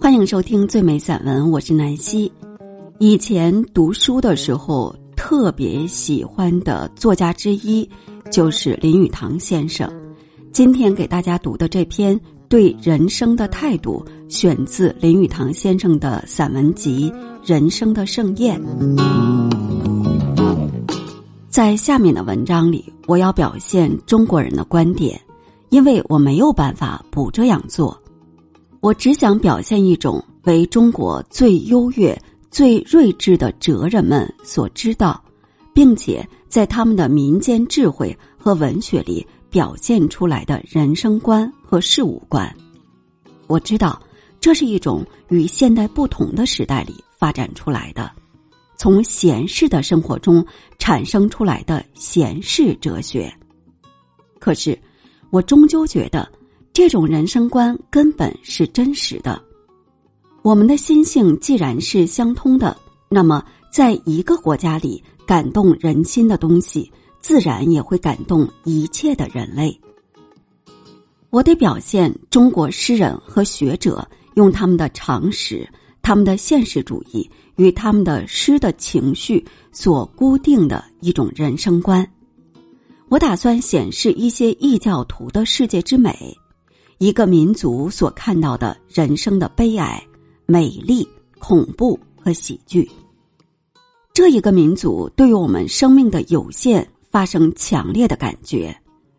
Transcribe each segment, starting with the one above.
欢迎收听最美散文，我是南希。以前读书的时候，特别喜欢的作家之一就是林语堂先生。今天给大家读的这篇对人生的态度，选自林语堂先生的散文集《人生的盛宴》。在下面的文章里，我要表现中国人的观点，因为我没有办法不这样做。我只想表现一种为中国最优越、最睿智的哲人们所知道，并且在他们的民间智慧和文学里表现出来的人生观和事物观。我知道，这是一种与现代不同的时代里发展出来的，从闲适的生活中产生出来的闲适哲学。可是，我终究觉得。这种人生观根本是真实的。我们的心性既然是相通的，那么在一个国家里感动人心的东西，自然也会感动一切的人类。我得表现中国诗人和学者用他们的常识、他们的现实主义与他们的诗的情绪所固定的一种人生观。我打算显示一些异教徒的世界之美。一个民族所看到的人生的悲哀、美丽、恐怖和喜剧。这一个民族对于我们生命的有限发生强烈的感觉，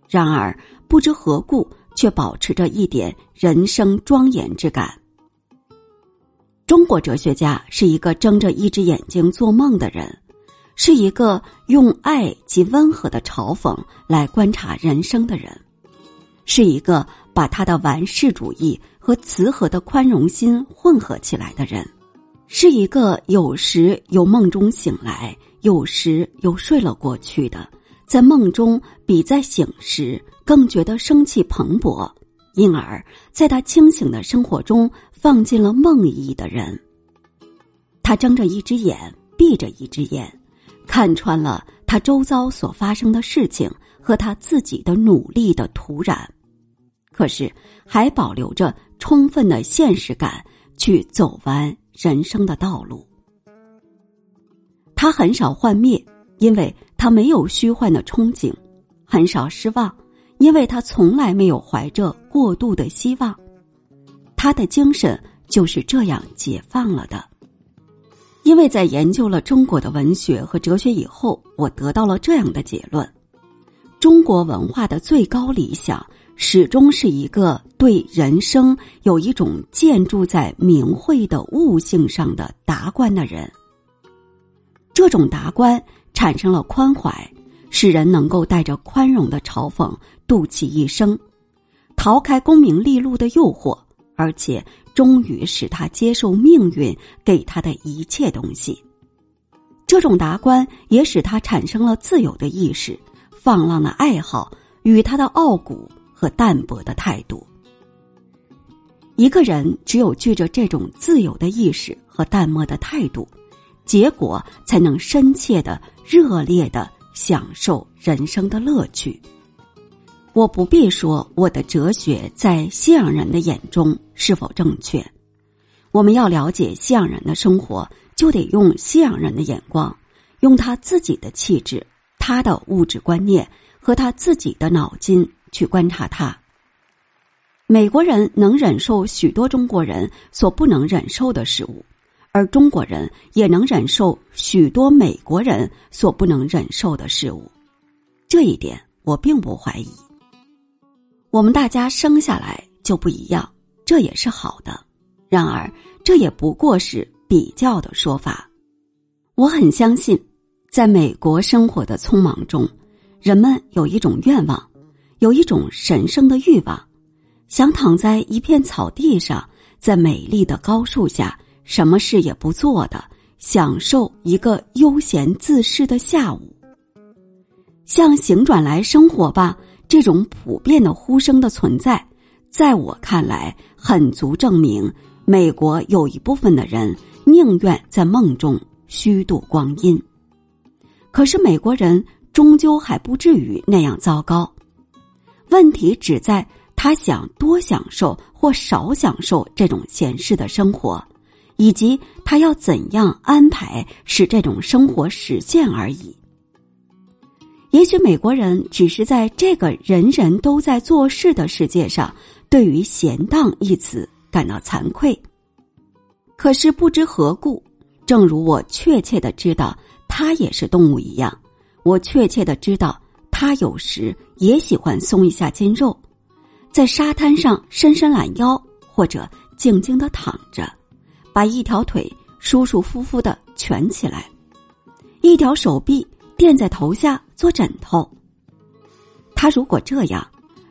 然而不知何故却保持着一点人生庄严之感。中国哲学家是一个睁着一只眼睛做梦的人，是一个用爱及温和的嘲讽来观察人生的人，是一个。把他的完世主义和慈和的宽容心混合起来的人，是一个有时由梦中醒来，有时又睡了过去的，在梦中比在醒时更觉得生气蓬勃，因而在他清醒的生活中放进了梦意的人。他睁着一只眼，闭着一只眼，看穿了他周遭所发生的事情和他自己的努力的土壤。可是，还保留着充分的现实感去走完人生的道路。他很少幻灭，因为他没有虚幻的憧憬；很少失望，因为他从来没有怀着过度的希望。他的精神就是这样解放了的。因为在研究了中国的文学和哲学以后，我得到了这样的结论：中国文化的最高理想。始终是一个对人生有一种建筑在明慧的悟性上的达观的人。这种达观产生了宽怀，使人能够带着宽容的嘲讽度其一生，逃开功名利禄的诱惑，而且终于使他接受命运给他的一切东西。这种达观也使他产生了自由的意识、放浪的爱好与他的傲骨。和淡泊的态度，一个人只有具着这种自由的意识和淡漠的态度，结果才能深切的、热烈的享受人生的乐趣。我不必说我的哲学在西洋人的眼中是否正确。我们要了解西洋人的生活，就得用西洋人的眼光，用他自己的气质、他的物质观念和他自己的脑筋。去观察他。美国人能忍受许多中国人所不能忍受的事物，而中国人也能忍受许多美国人所不能忍受的事物。这一点我并不怀疑。我们大家生下来就不一样，这也是好的。然而，这也不过是比较的说法。我很相信，在美国生活的匆忙中，人们有一种愿望。有一种神圣的欲望，想躺在一片草地上，在美丽的高树下，什么事也不做的，享受一个悠闲自适的下午。像行转来生活吧，这种普遍的呼声的存在，在我看来，很足证明美国有一部分的人宁愿在梦中虚度光阴。可是美国人终究还不至于那样糟糕。问题只在他想多享受或少享受这种闲适的生活，以及他要怎样安排使这种生活实现而已。也许美国人只是在这个人人都在做事的世界上，对于“闲荡”一词感到惭愧。可是不知何故，正如我确切的知道他也是动物一样，我确切的知道他有时也喜欢松一下筋肉。在沙滩上伸伸懒腰，或者静静的躺着，把一条腿舒舒服服的蜷起来，一条手臂垫在头下做枕头。他如果这样，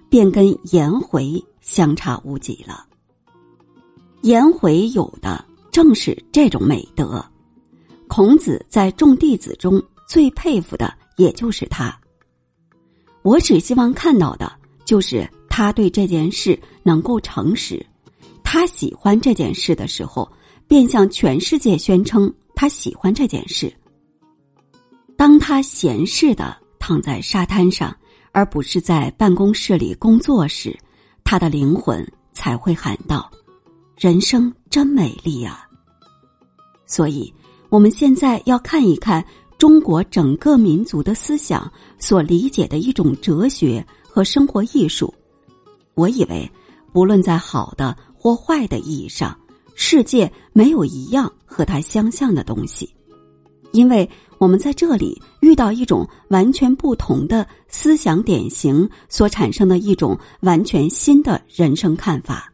便跟颜回相差无几了。颜回有的正是这种美德，孔子在众弟子中最佩服的也就是他。我只希望看到的就是。他对这件事能够诚实，他喜欢这件事的时候，便向全世界宣称他喜欢这件事。当他闲适的躺在沙滩上，而不是在办公室里工作时，他的灵魂才会喊道：“人生真美丽啊！”所以，我们现在要看一看中国整个民族的思想所理解的一种哲学和生活艺术。我以为，不论在好的或坏的意义上，世界没有一样和它相像的东西，因为我们在这里遇到一种完全不同的思想典型所产生的一种完全新的人生看法。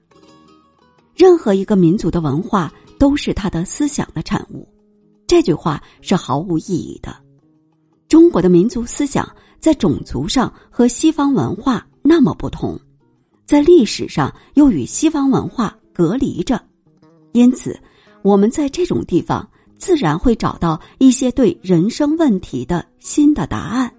任何一个民族的文化都是他的思想的产物，这句话是毫无意义的。中国的民族思想在种族上和西方文化那么不同。在历史上又与西方文化隔离着，因此我们在这种地方自然会找到一些对人生问题的新的答案，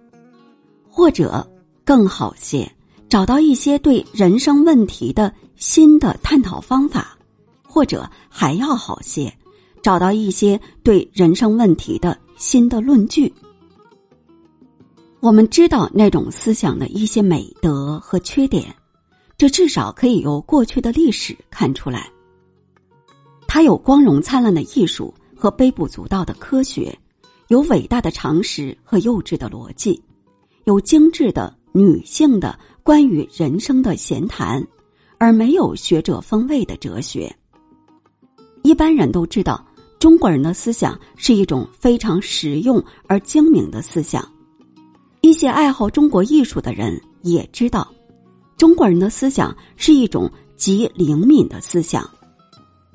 或者更好些，找到一些对人生问题的新的探讨方法，或者还要好些，找到一些对人生问题的新的论据。我们知道那种思想的一些美德和缺点。这至少可以由过去的历史看出来。它有光荣灿烂的艺术和微不足道的科学，有伟大的常识和幼稚的逻辑，有精致的女性的关于人生的闲谈，而没有学者风味的哲学。一般人都知道，中国人的思想是一种非常实用而精明的思想。一些爱好中国艺术的人也知道。中国人的思想是一种极灵敏的思想，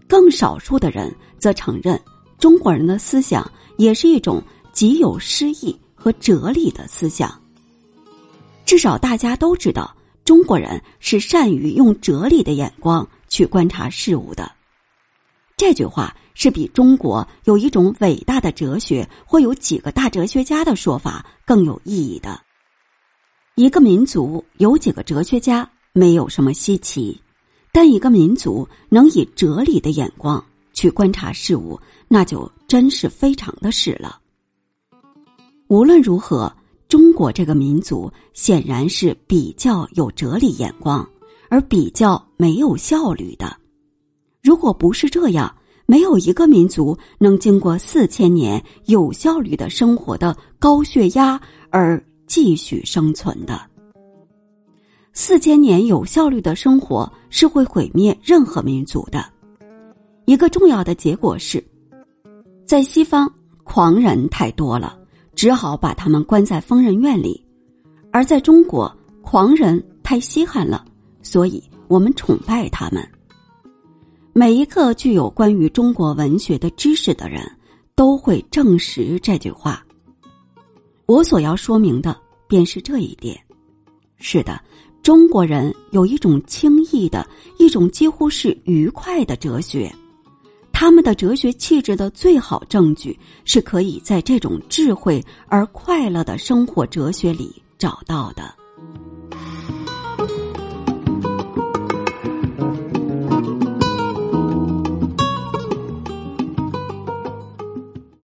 更少数的人则承认中国人的思想也是一种极有诗意和哲理的思想。至少大家都知道，中国人是善于用哲理的眼光去观察事物的。这句话是比中国有一种伟大的哲学或有几个大哲学家的说法更有意义的。一个民族有几个哲学家没有什么稀奇，但一个民族能以哲理的眼光去观察事物，那就真是非常的事了。无论如何，中国这个民族显然是比较有哲理眼光，而比较没有效率的。如果不是这样，没有一个民族能经过四千年有效率的生活的高血压而。继续生存的四千年有效率的生活是会毁灭任何民族的。一个重要的结果是，在西方狂人太多了，只好把他们关在疯人院里；而在中国，狂人太稀罕了，所以我们崇拜他们。每一个具有关于中国文学的知识的人都会证实这句话。我所要说明的便是这一点。是的，中国人有一种轻易的、一种几乎是愉快的哲学。他们的哲学气质的最好证据，是可以在这种智慧而快乐的生活哲学里找到的。